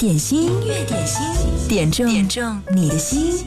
点心，乐点心，点中点中你的心。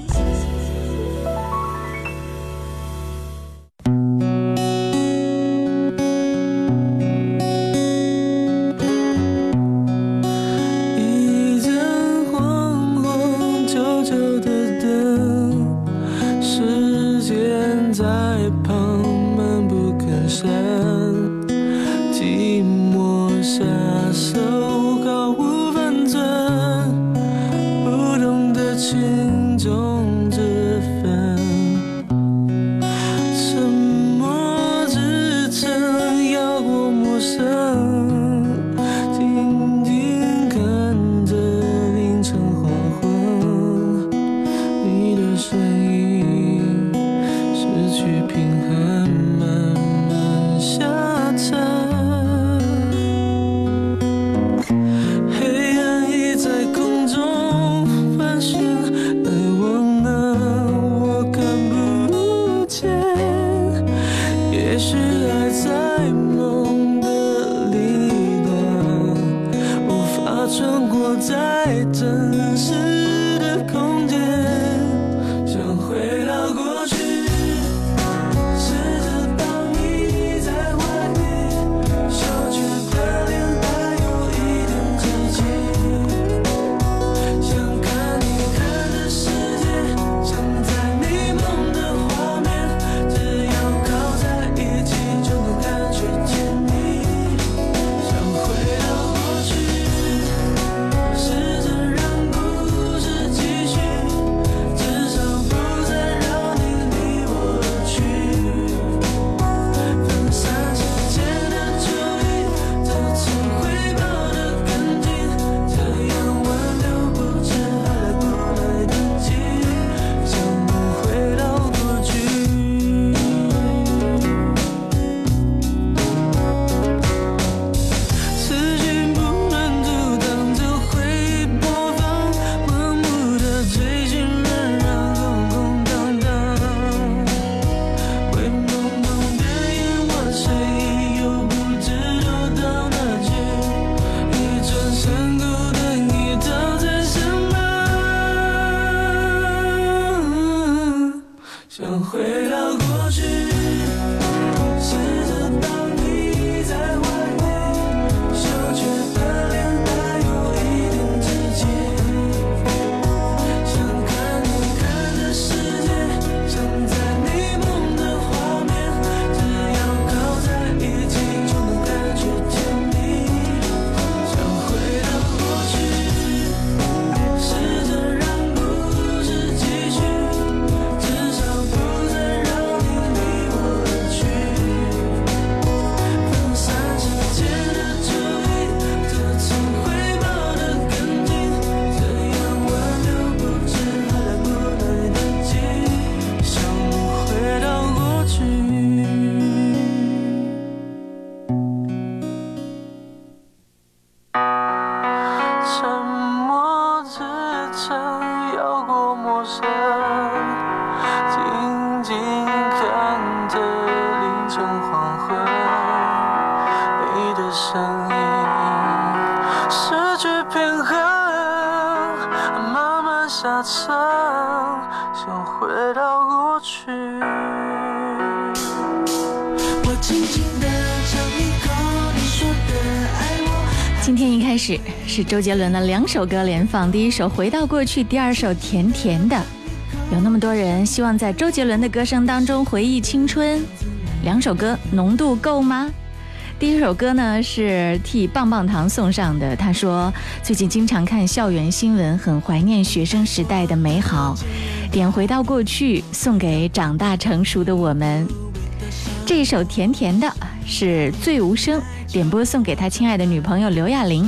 是周杰伦的两首歌连放，第一首《回到过去》，第二首《甜甜的》。有那么多人希望在周杰伦的歌声当中回忆青春，两首歌浓度够吗？第一首歌呢是替棒棒糖送上的，他说最近经常看校园新闻，很怀念学生时代的美好。点《回到过去》送给长大成熟的我们，这一首《甜甜的》是醉无声点播，送给他亲爱的女朋友刘亚玲。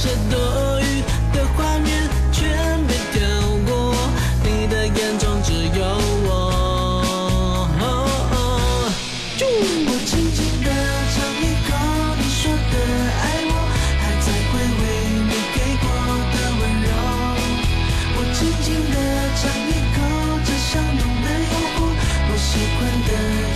些多余的画面全被跳过，你的眼中只有我。我轻轻地尝一口你说的爱我，还在回味你给过的温柔。我轻轻地尝一口这香浓的诱惑，我喜欢的。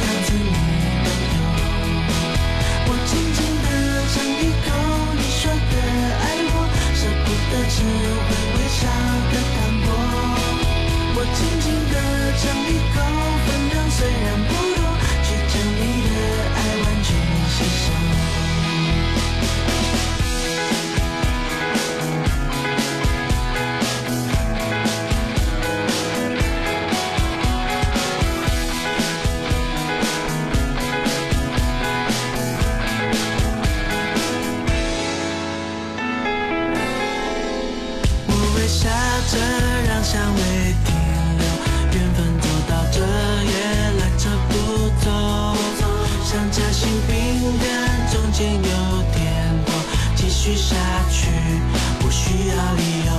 会微笑的看我，我轻轻地尝一口，分量虽然。下去不需要理由。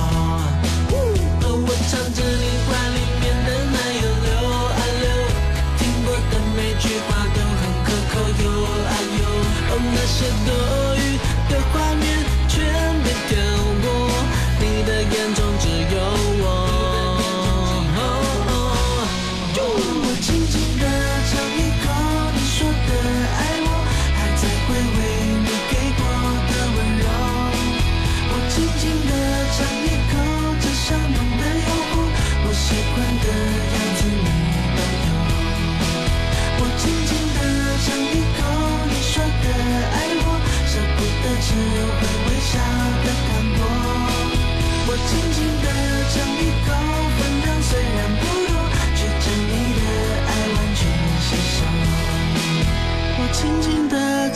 哦，我尝着你话里面的奶油，流啊流，听过的每句话都很可口，有啊哦那些都。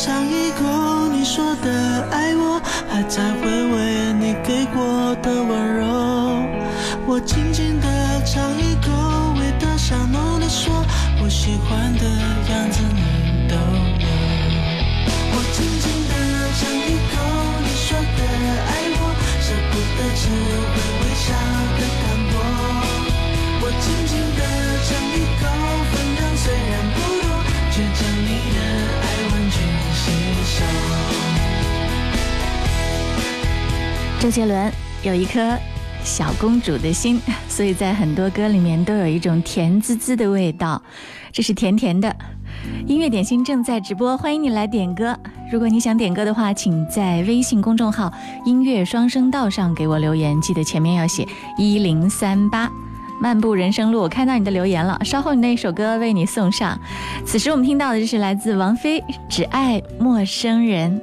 尝一口你说的爱我，还在回味你给过的温柔。我轻轻地尝一口，味道香浓的，说我喜欢的。周杰伦有一颗小公主的心，所以在很多歌里面都有一种甜滋滋的味道，这是甜甜的。音乐点心正在直播，欢迎你来点歌。如果你想点歌的话，请在微信公众号“音乐双声道”上给我留言，记得前面要写一零三八。漫步人生路，我看到你的留言了，稍后你那一首歌为你送上。此时我们听到的就是来自王菲《只爱陌生人》。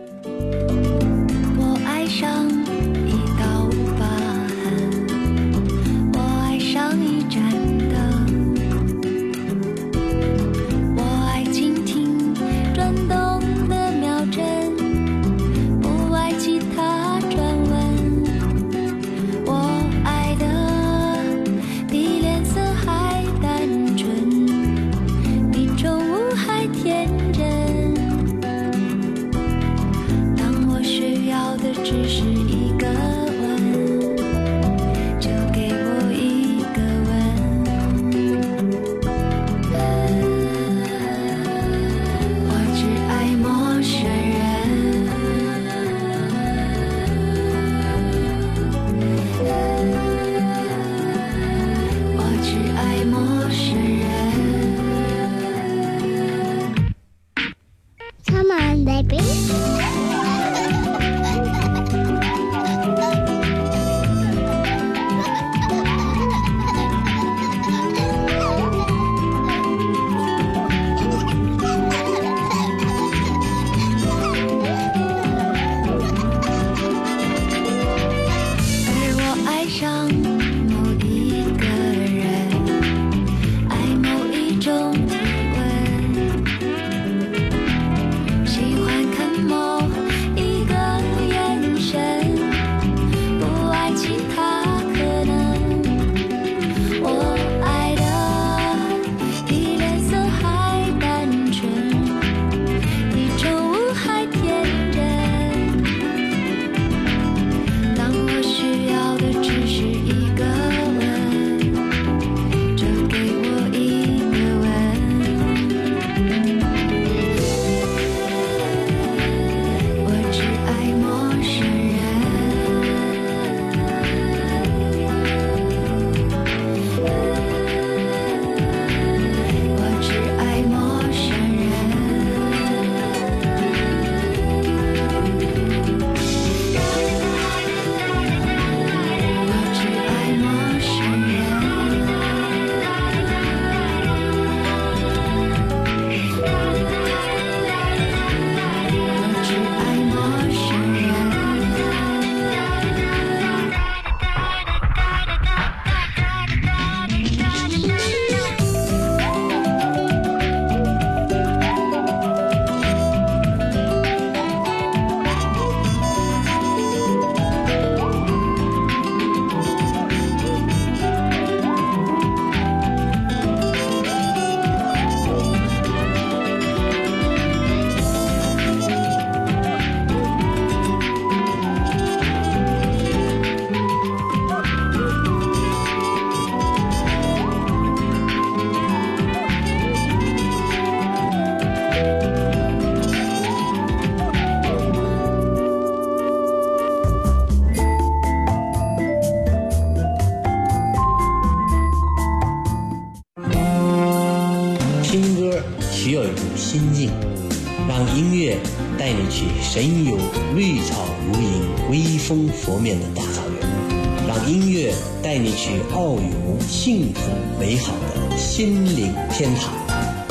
幸福美好的心灵天堂，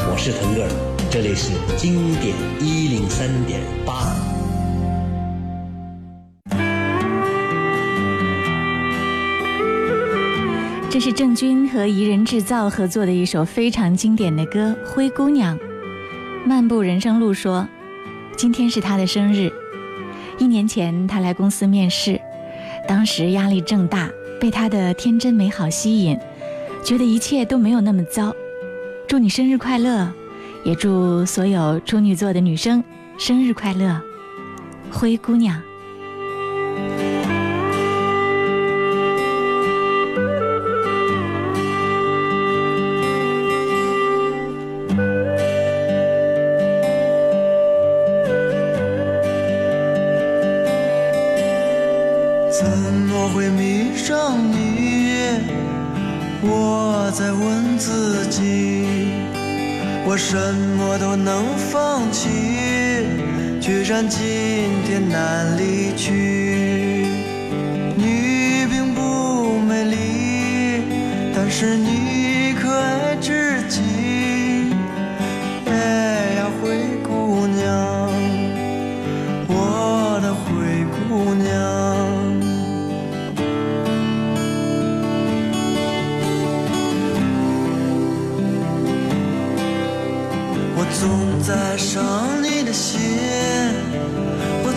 我是腾格尔，这里是经典一零三点八。这是郑钧和宜人制造合作的一首非常经典的歌《灰姑娘》。漫步人生路说，今天是他的生日。一年前他来公司面试，当时压力正大，被他的天真美好吸引。觉得一切都没有那么糟，祝你生日快乐，也祝所有处女座的女生生日快乐，灰姑娘。虽然今天难离去。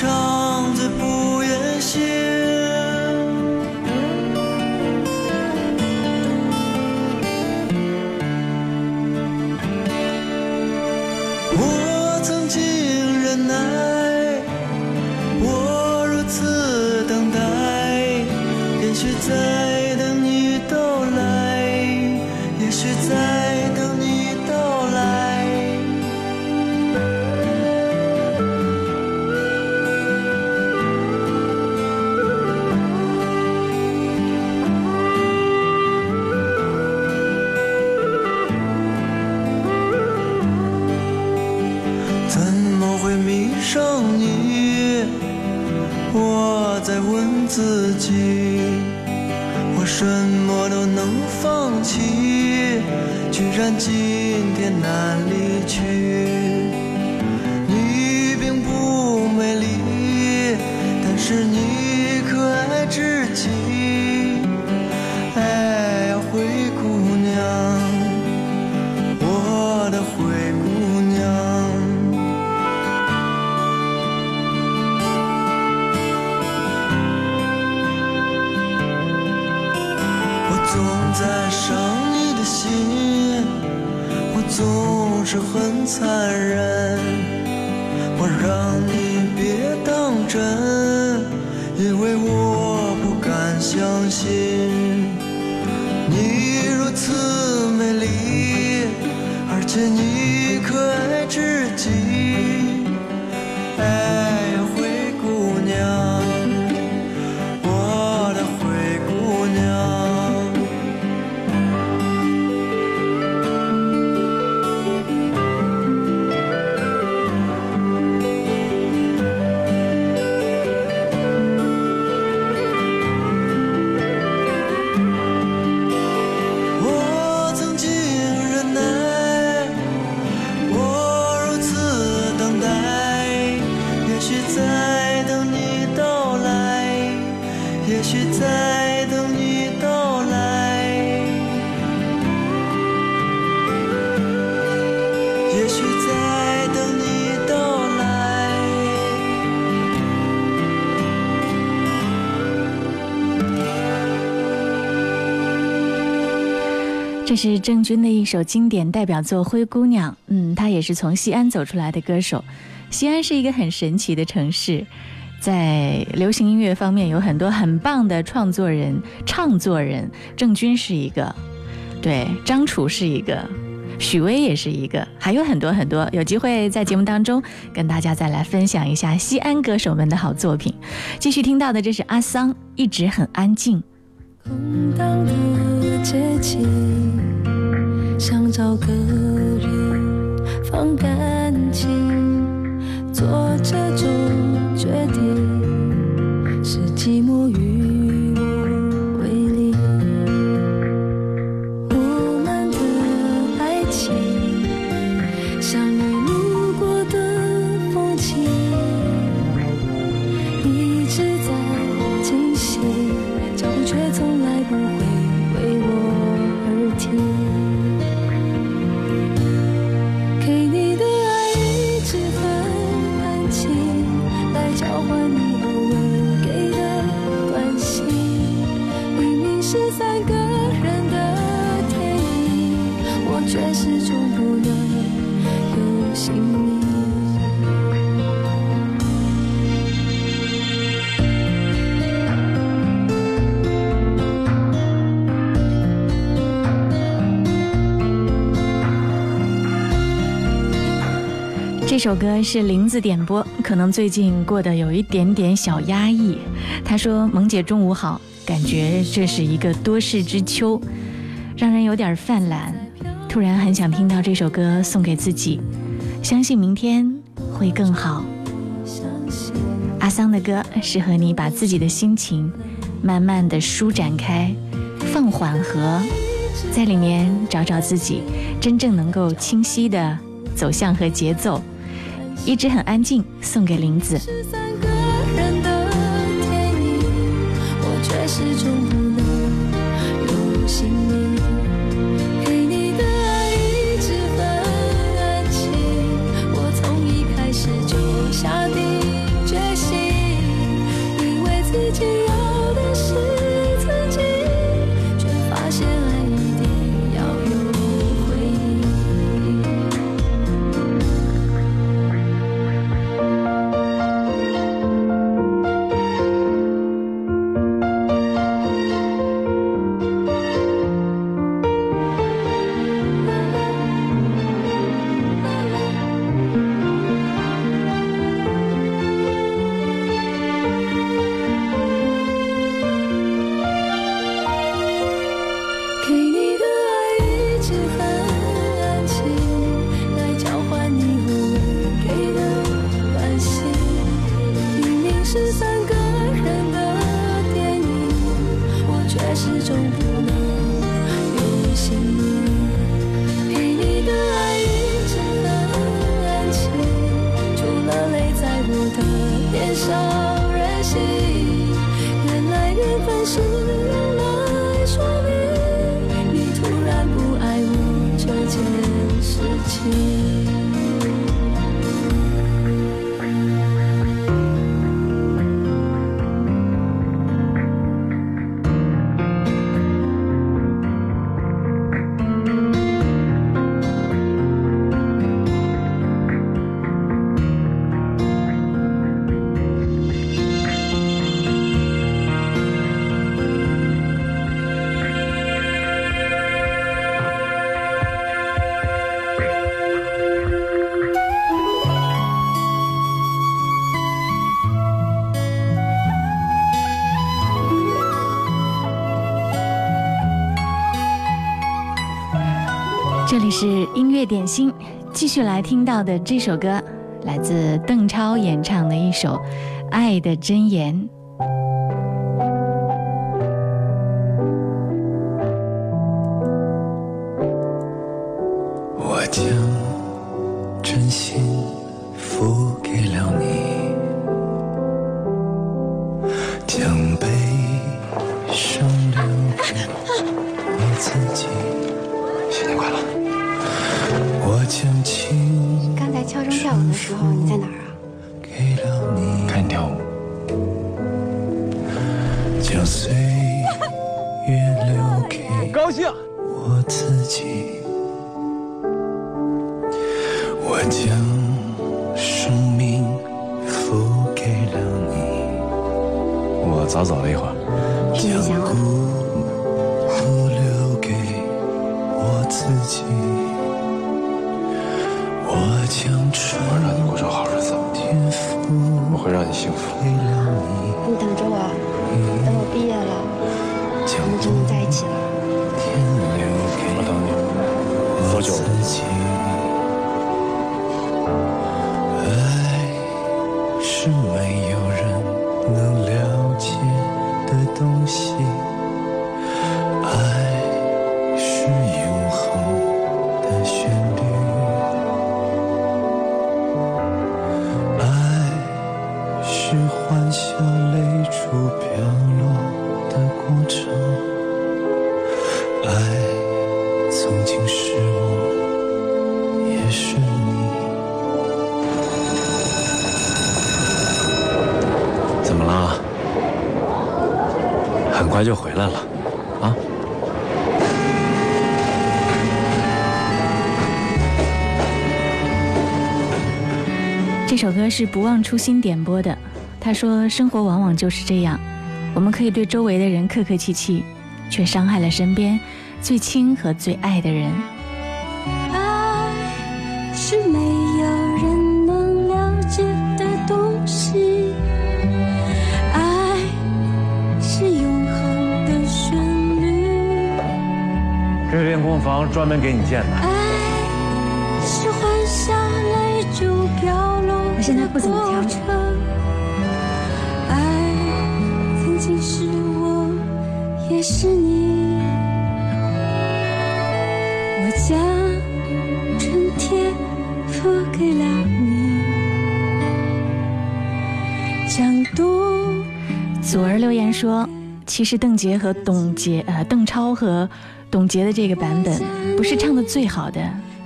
照。是郑钧的一首经典代表作《灰姑娘》。嗯，她也是从西安走出来的歌手。西安是一个很神奇的城市，在流行音乐方面有很多很棒的创作人、唱作人。郑钧是一个，对，张楚是一个，许巍也是一个，还有很多很多。有机会在节目当中跟大家再来分享一下西安歌手们的好作品。继续听到的这是阿桑，一直很安静。空荡的街景。想找个人放感情，做这种决定是寂寞。与。首歌是林子点播，可能最近过得有一点点小压抑。他说：“萌姐中午好，感觉这是一个多事之秋，让人有点犯懒。突然很想听到这首歌送给自己，相信明天会更好。”阿桑的歌适合你，把自己的心情慢慢的舒展开，放缓和，在里面找找自己，真正能够清晰的走向和节奏。一直很安静，送给林子。始终。不。是音乐点心，继续来听到的这首歌，来自邓超演唱的一首《爱的箴言》。我将真心付给了你。他快就回来了，啊！这首歌是不忘初心点播的。他说：“生活往往就是这样，我们可以对周围的人客客气气，却伤害了身边最亲和最爱的人。”专门给你建的。爱是我现在不怎么跳了。爱曾经是我，也是你。我将春天付给了你，将冬。祖儿留言说：“其实邓婕和董洁，呃，邓超和。”总结的这个版本不是唱的最好的，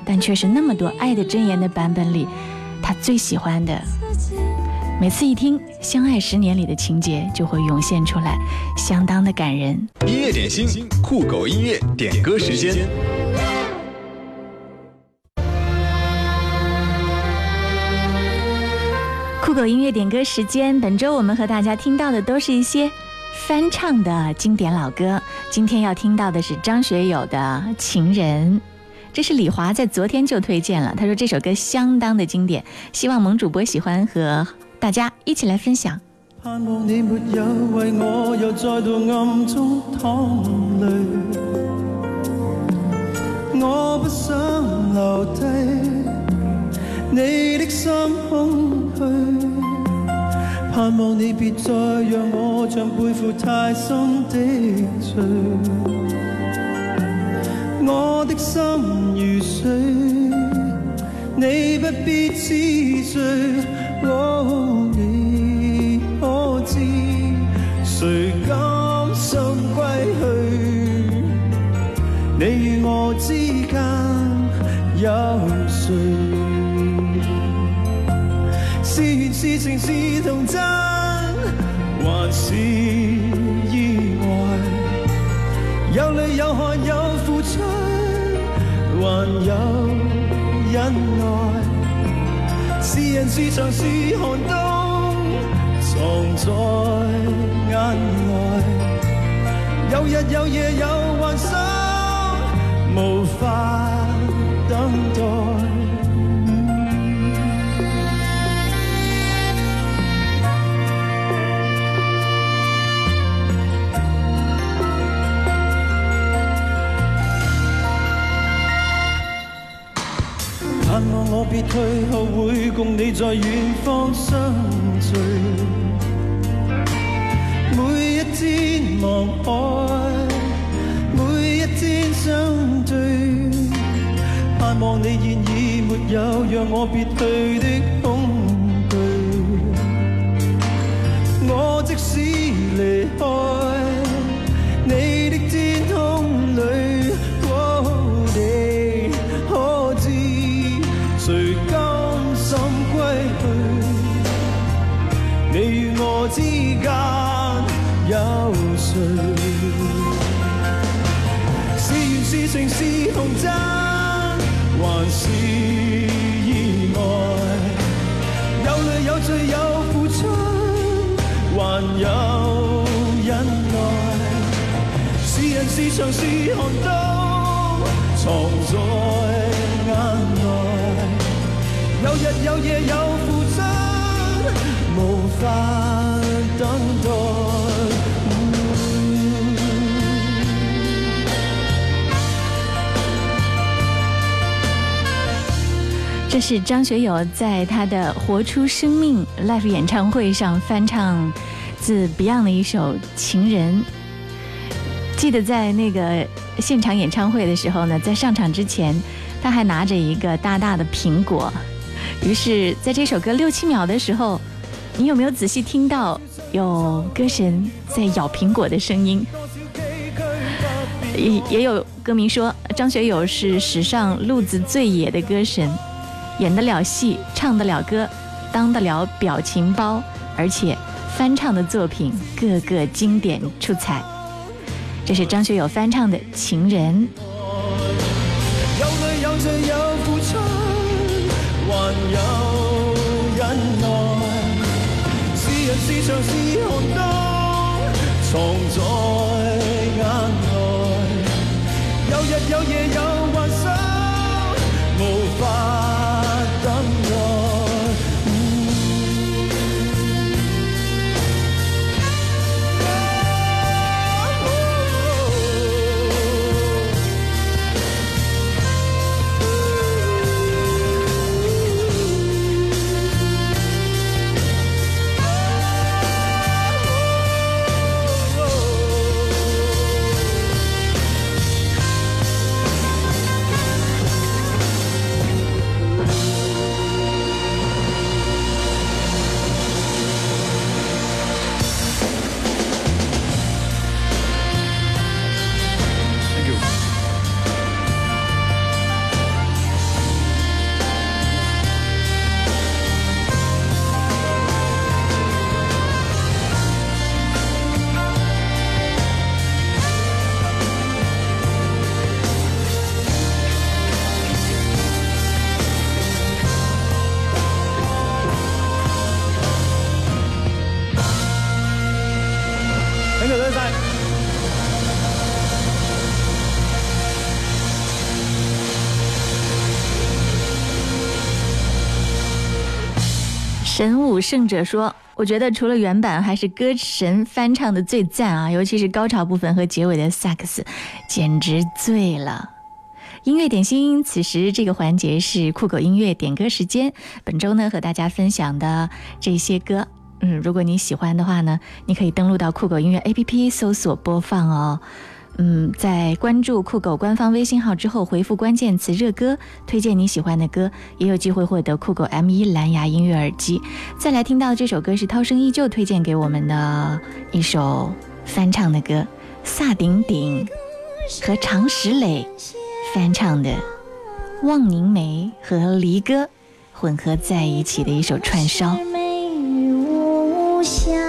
但却是那么多《爱的箴言》的版本里，他最喜欢的。每次一听《相爱十年》里的情节，就会涌现出来，相当的感人。音乐点心，酷狗音乐点歌时间。酷狗音乐点歌时间，本周我们和大家听到的都是一些。翻唱的经典老歌。今天要听到的是张学友的《情人》，这是李华在昨天就推荐了。他说这首歌相当的经典，希望萌主播喜欢和大家一起来分享。盼望你没有为我又再度暗中淌泪，我不想留低你的心空虚。盼望你别再让我像背负太深的罪，我的心如水，你不必知谁，你可知谁甘心归去？你与我之间有谁？是缘是情是童真，还是意外？有泪有汗有付出，还有忍耐。是人是情是寒冬，藏在眼内。有日有夜有幻想，无法。我别退后，会共你在远方相聚。每一天望海，每一天相聚，盼望你现已没有让我别去的恐惧。我即使离开。是缘是情是红真，还是意外？有泪有罪有付出，还有忍耐。是人是墙是寒冬，藏在眼内。有日有夜有付出，无法。这是张学友在他的《活出生命》Live 演唱会上翻唱自 Beyond 的一首《情人》。记得在那个现场演唱会的时候呢，在上场之前，他还拿着一个大大的苹果。于是，在这首歌六七秒的时候，你有没有仔细听到有歌神在咬苹果的声音？也也有歌迷说，张学友是史上路子最野的歌神。演得了戏，唱得了歌，当得了表情包，而且翻唱的作品个个经典出彩。这是张学友翻唱的《情人》。有有有。日夜神武圣者说：“我觉得除了原版，还是歌神翻唱的最赞啊！尤其是高潮部分和结尾的萨克斯，简直醉了。”音乐点心，此时这个环节是酷狗音乐点歌时间。本周呢，和大家分享的这些歌。嗯，如果你喜欢的话呢，你可以登录到酷狗音乐 APP 搜索播放哦。嗯，在关注酷狗官方微信号之后，回复关键词“热歌”，推荐你喜欢的歌，也有机会获得酷狗 M1 蓝牙音乐耳机。再来听到这首歌是涛声依旧推荐给我们的一首翻唱的歌，萨顶顶和常石磊翻唱的《望凝眉》和《离歌》混合在一起的一首串烧。想。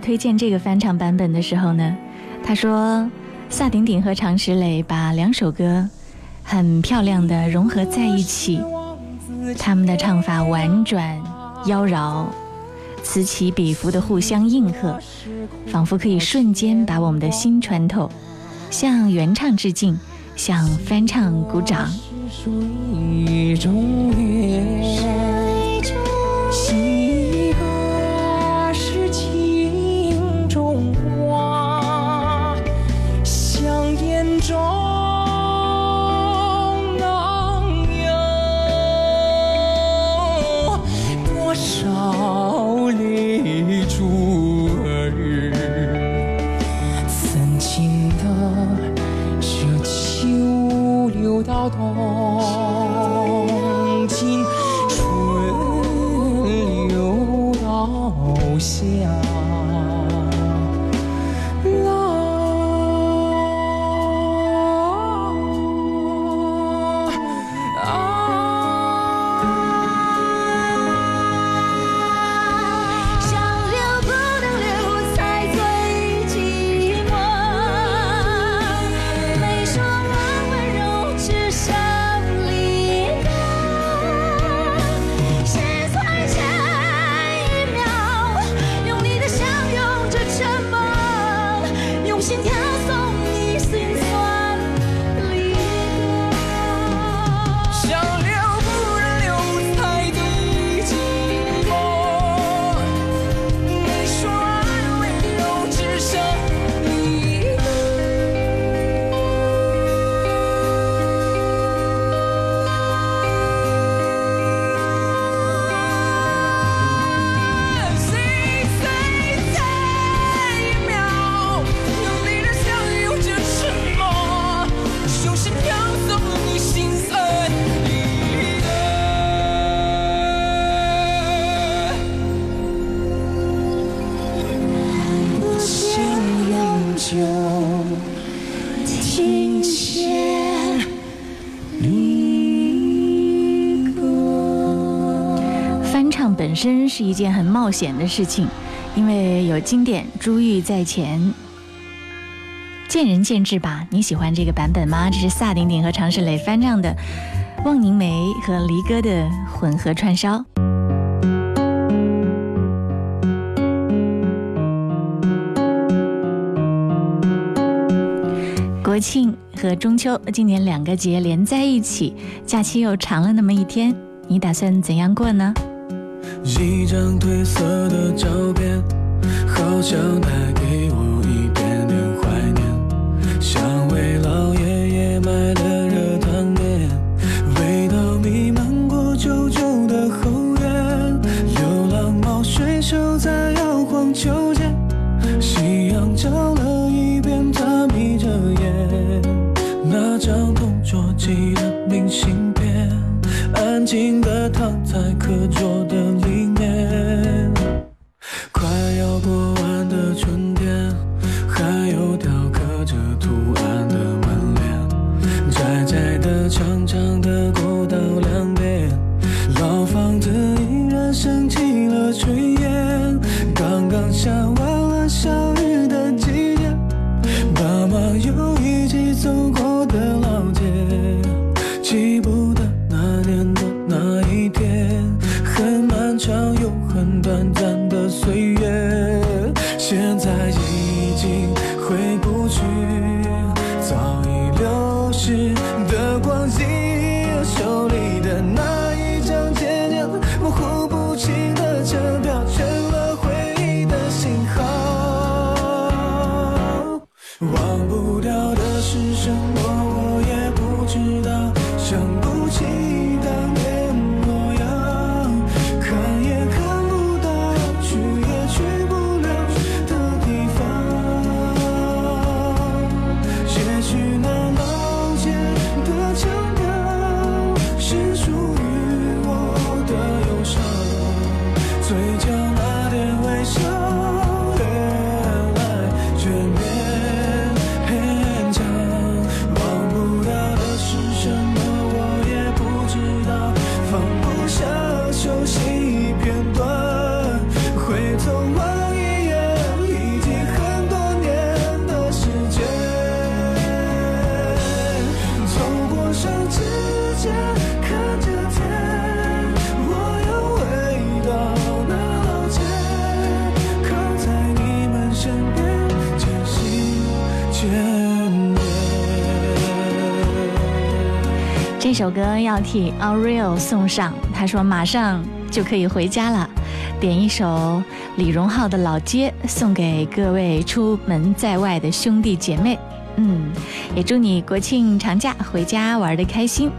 推荐这个翻唱版本的时候呢，他说萨顶顶和常石磊把两首歌很漂亮的融合在一起，他们的唱法婉转妖娆，此起彼伏的互相应和，仿佛可以瞬间把我们的心穿透。向原唱致敬，向翻唱鼓掌。是属于是一件很冒险的事情，因为有经典珠玉在前。见仁见智吧，你喜欢这个版本吗？这是萨顶顶和常石磊翻唱的《望凝眉》和《离歌》的混合串烧。国庆和中秋今年两个节连在一起，假期又长了那么一天，你打算怎样过呢？一张褪色的照片，好像带给我。歌要替 a r r e l i o 送上，他说马上就可以回家了。点一首李荣浩的老街，送给各位出门在外的兄弟姐妹。嗯，也祝你国庆长假回家玩的开心。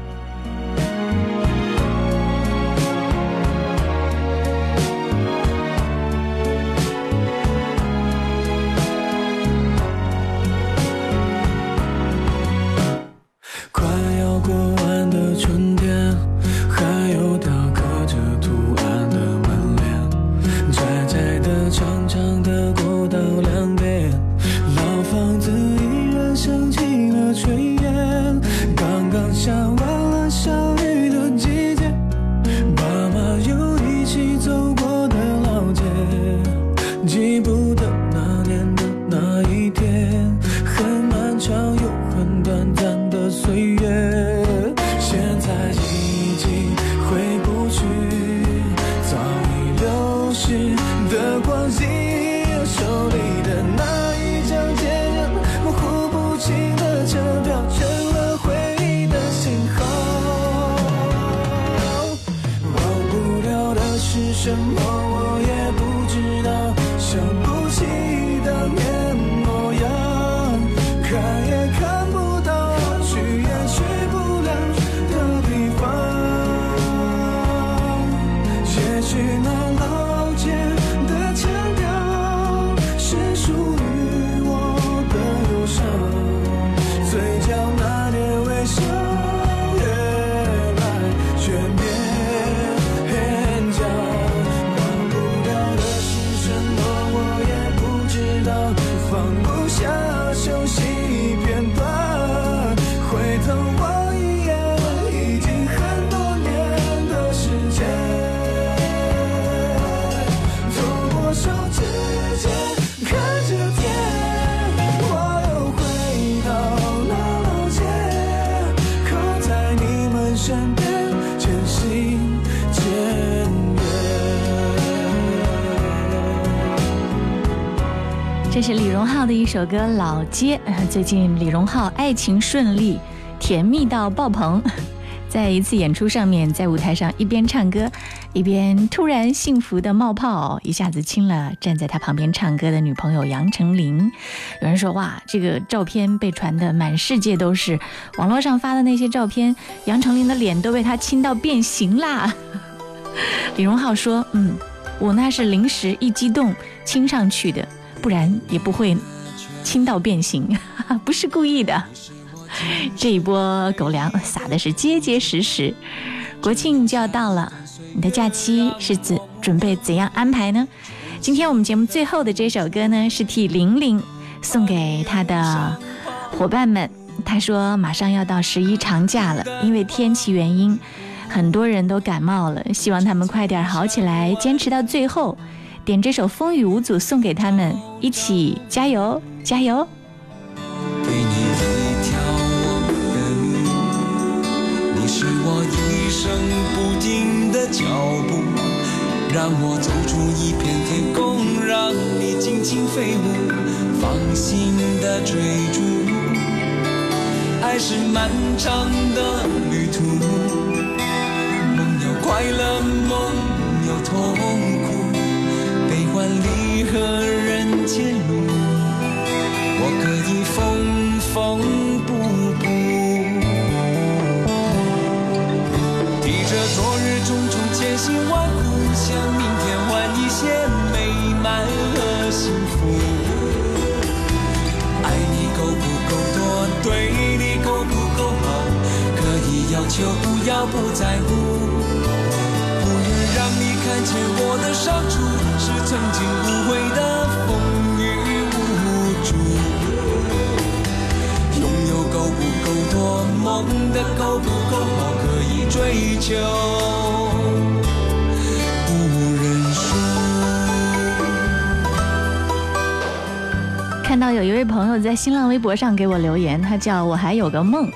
首歌《老街》，最近李荣浩爱情顺利，甜蜜到爆棚。在一次演出上面，在舞台上一边唱歌，一边突然幸福的冒泡，一下子亲了站在他旁边唱歌的女朋友杨丞琳。有人说：“哇，这个照片被传的满世界都是，网络上发的那些照片，杨丞琳的脸都被他亲到变形啦。”李荣浩说：“嗯，我那是临时一激动亲上去的，不然也不会。”轻到变形，不是故意的。这一波狗粮撒的是结结实实。国庆就要到了，你的假期是怎准备怎样安排呢？今天我们节目最后的这首歌呢，是替玲玲送给她的伙伴们。她说马上要到十一长假了，因为天气原因，很多人都感冒了，希望他们快点好起来，坚持到最后。点这首风雨无阻送给他们，一起加油加油。给你一条我的路，你是我一生不停的脚步。让我走出一片天空，让你尽情飞舞，放心的追逐。爱是漫长的旅途，梦有快乐，梦有痛苦。万里合人间路，我可以缝缝补补。提着昨日种种千辛万苦，向明天换一些美满和幸福。爱你够不够多？对你够不够好？可以要求，不要不在乎。看见我的伤处，是曾经无悔的风雨无阻。拥有够不够多，梦的够不够好，可以追求。看到有一位朋友在新浪微博上给我留言，他叫我还有个梦，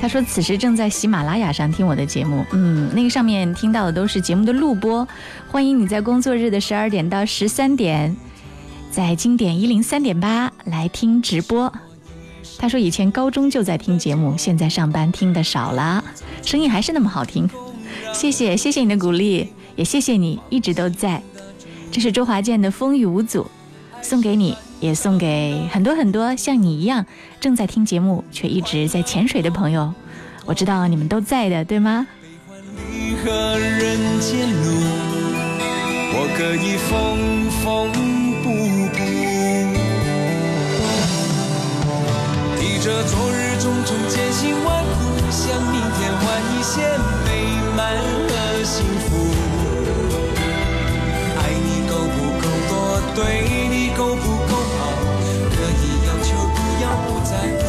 他说：“此时正在喜马拉雅上听我的节目，嗯，那个上面听到的都是节目的录播。欢迎你在工作日的十二点到十三点，在经典一零三点八来听直播。”他说：“以前高中就在听节目，现在上班听的少了，声音还是那么好听。谢谢，谢谢你的鼓励，也谢谢你一直都在。这是周华健的《风雨无阻》，送给你。”也送给很多很多像你一样正在听节目却一直在潜水的朋友。我知道你们都在的，对吗？悲欢离合人间路。我可以缝缝补补。提着昨日种种千辛万苦，向明天换一些美满和幸福。爱你够不够多？对你够不够？不再。